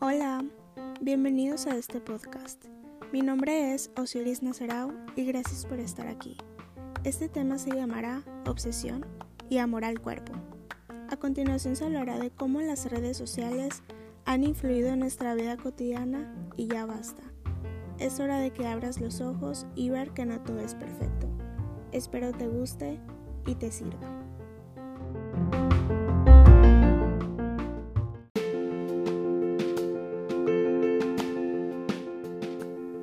Hola, bienvenidos a este podcast. Mi nombre es Osiris Nazarau y gracias por estar aquí. Este tema se llamará Obsesión y Amor al Cuerpo. A continuación se hablará de cómo las redes sociales han influido en nuestra vida cotidiana y ya basta. Es hora de que abras los ojos y ver que no todo es perfecto. Espero te guste y te sirva.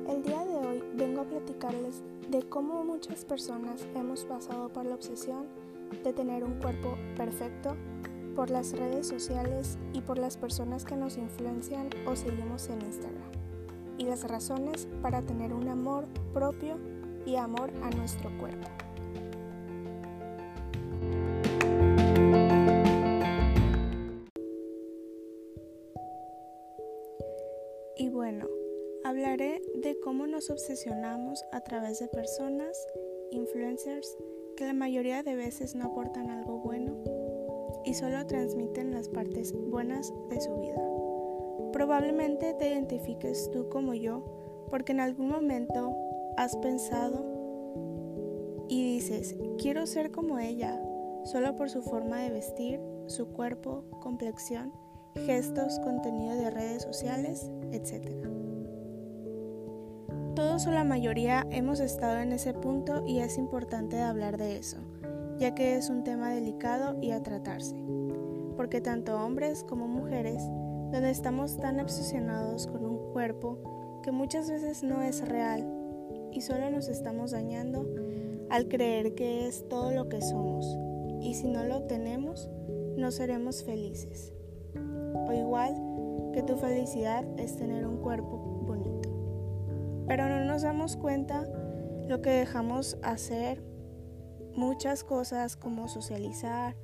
El día de hoy vengo a platicarles de cómo muchas personas hemos pasado por la obsesión de tener un cuerpo perfecto por las redes sociales y por las personas que nos influencian o seguimos en Instagram, y las razones para tener un amor propio y amor a nuestro cuerpo. Y bueno, hablaré de cómo nos obsesionamos a través de personas, influencers, que la mayoría de veces no aportan algo bueno y solo transmiten las partes buenas de su vida. Probablemente te identifiques tú como yo porque en algún momento has pensado y dices, quiero ser como ella, solo por su forma de vestir, su cuerpo, complexión, gestos, contenido de redes sociales, etc. Todos o la mayoría hemos estado en ese punto y es importante hablar de eso ya que es un tema delicado y a tratarse, porque tanto hombres como mujeres, donde estamos tan obsesionados con un cuerpo que muchas veces no es real y solo nos estamos dañando al creer que es todo lo que somos, y si no lo tenemos, no seremos felices. Igual que tu felicidad es tener un cuerpo bonito. Pero no nos damos cuenta lo que dejamos hacer muchas cosas como socializar,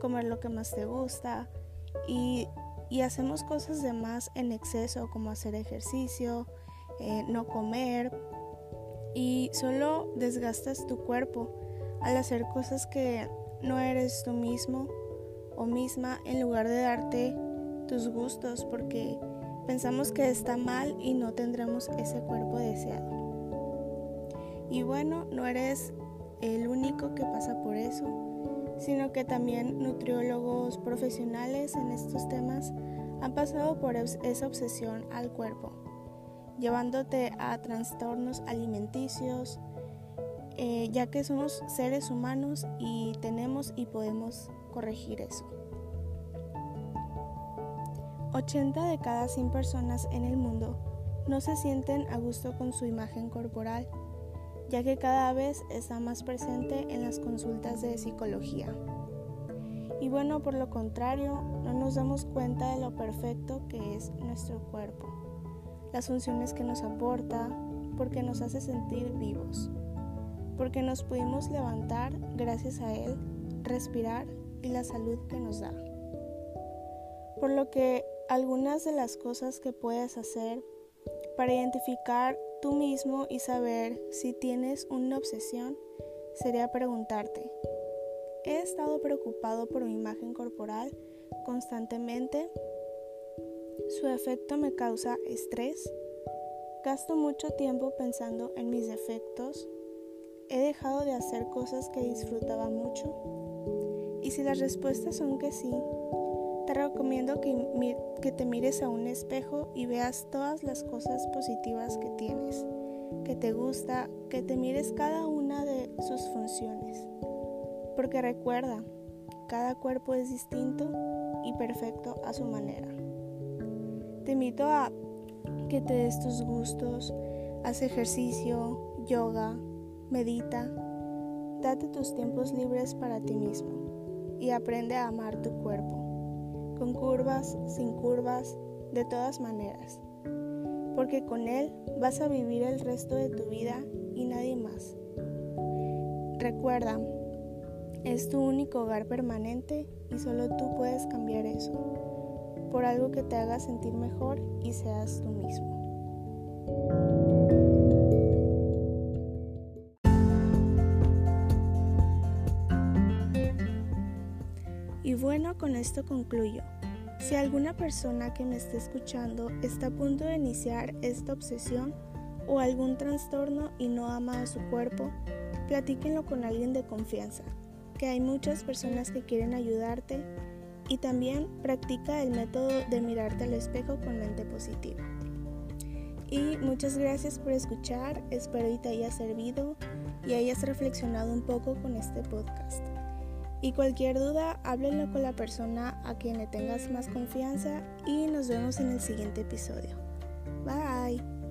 comer lo que más te gusta y, hacemos cosas de más en exceso como hacer ejercicio, eh, no comer y solo desgastas tu cuerpo al hacer cosas que no eres tú mismo o misma en lugar de darte tus gustos porque pensamos que está mal y no tendremos ese cuerpo deseado. Y bueno, no eres el único que pasa por eso, sino que también nutriólogos profesionales en estos temas han pasado por esa obsesión al cuerpo, llevándote a trastornos alimenticios, eh, ya que somos seres humanos y tenemos y podemos corregir eso. 80 de cada 100 personas en el mundo no se sienten a gusto con su imagen corporal ya que cada vez está más presente en las consultas de psicología. Y bueno, por lo contrario, no nos damos cuenta de lo perfecto que es nuestro cuerpo, las funciones que nos aporta, porque nos hace sentir vivos, porque nos pudimos levantar gracias a él, respirar y la salud que nos da. Por lo que algunas de las cosas que puedes hacer para identificar tú mismo y saber si tienes una obsesión sería preguntarte, ¿he estado preocupado por mi imagen corporal constantemente? ¿Su efecto me causa estrés? ¿Gasto mucho tiempo pensando en mis defectos? ¿He dejado de hacer cosas que disfrutaba mucho? Y si las respuestas son que sí, te recomiendo que, que, te mires a un espejo y veas todas las cosas positivas que tienes, que te gusta, que te mires cada una de sus funciones. Porque recuerda, cada cuerpo es distinto y perfecto a su manera. Te invito a que te des tus gustos, haz ejercicio, yoga, medita, date tus tiempos libres para ti mismo y aprende a amar tu cuerpo con curvas, sin curvas, de todas maneras, porque con Él vas a vivir el resto de tu vida y nadie más. Recuerda, es tu único hogar permanente y solo tú puedes cambiar eso, por algo que te haga sentir mejor y seas tú mismo. Bueno, con esto concluyo. Si alguna persona que me esté escuchando está a punto de iniciar esta obsesión o algún trastorno y no ama a su cuerpo, platíquenlo con alguien de confianza, que hay muchas personas que quieren ayudarte y también practica el método de mirarte al espejo con mente positiva. Y muchas gracias por escuchar, espero y te haya servido y hayas reflexionado un poco con este podcast. Y cualquier duda, háblenlo con la persona a quien le tengas más confianza y nos vemos en el siguiente episodio. Bye.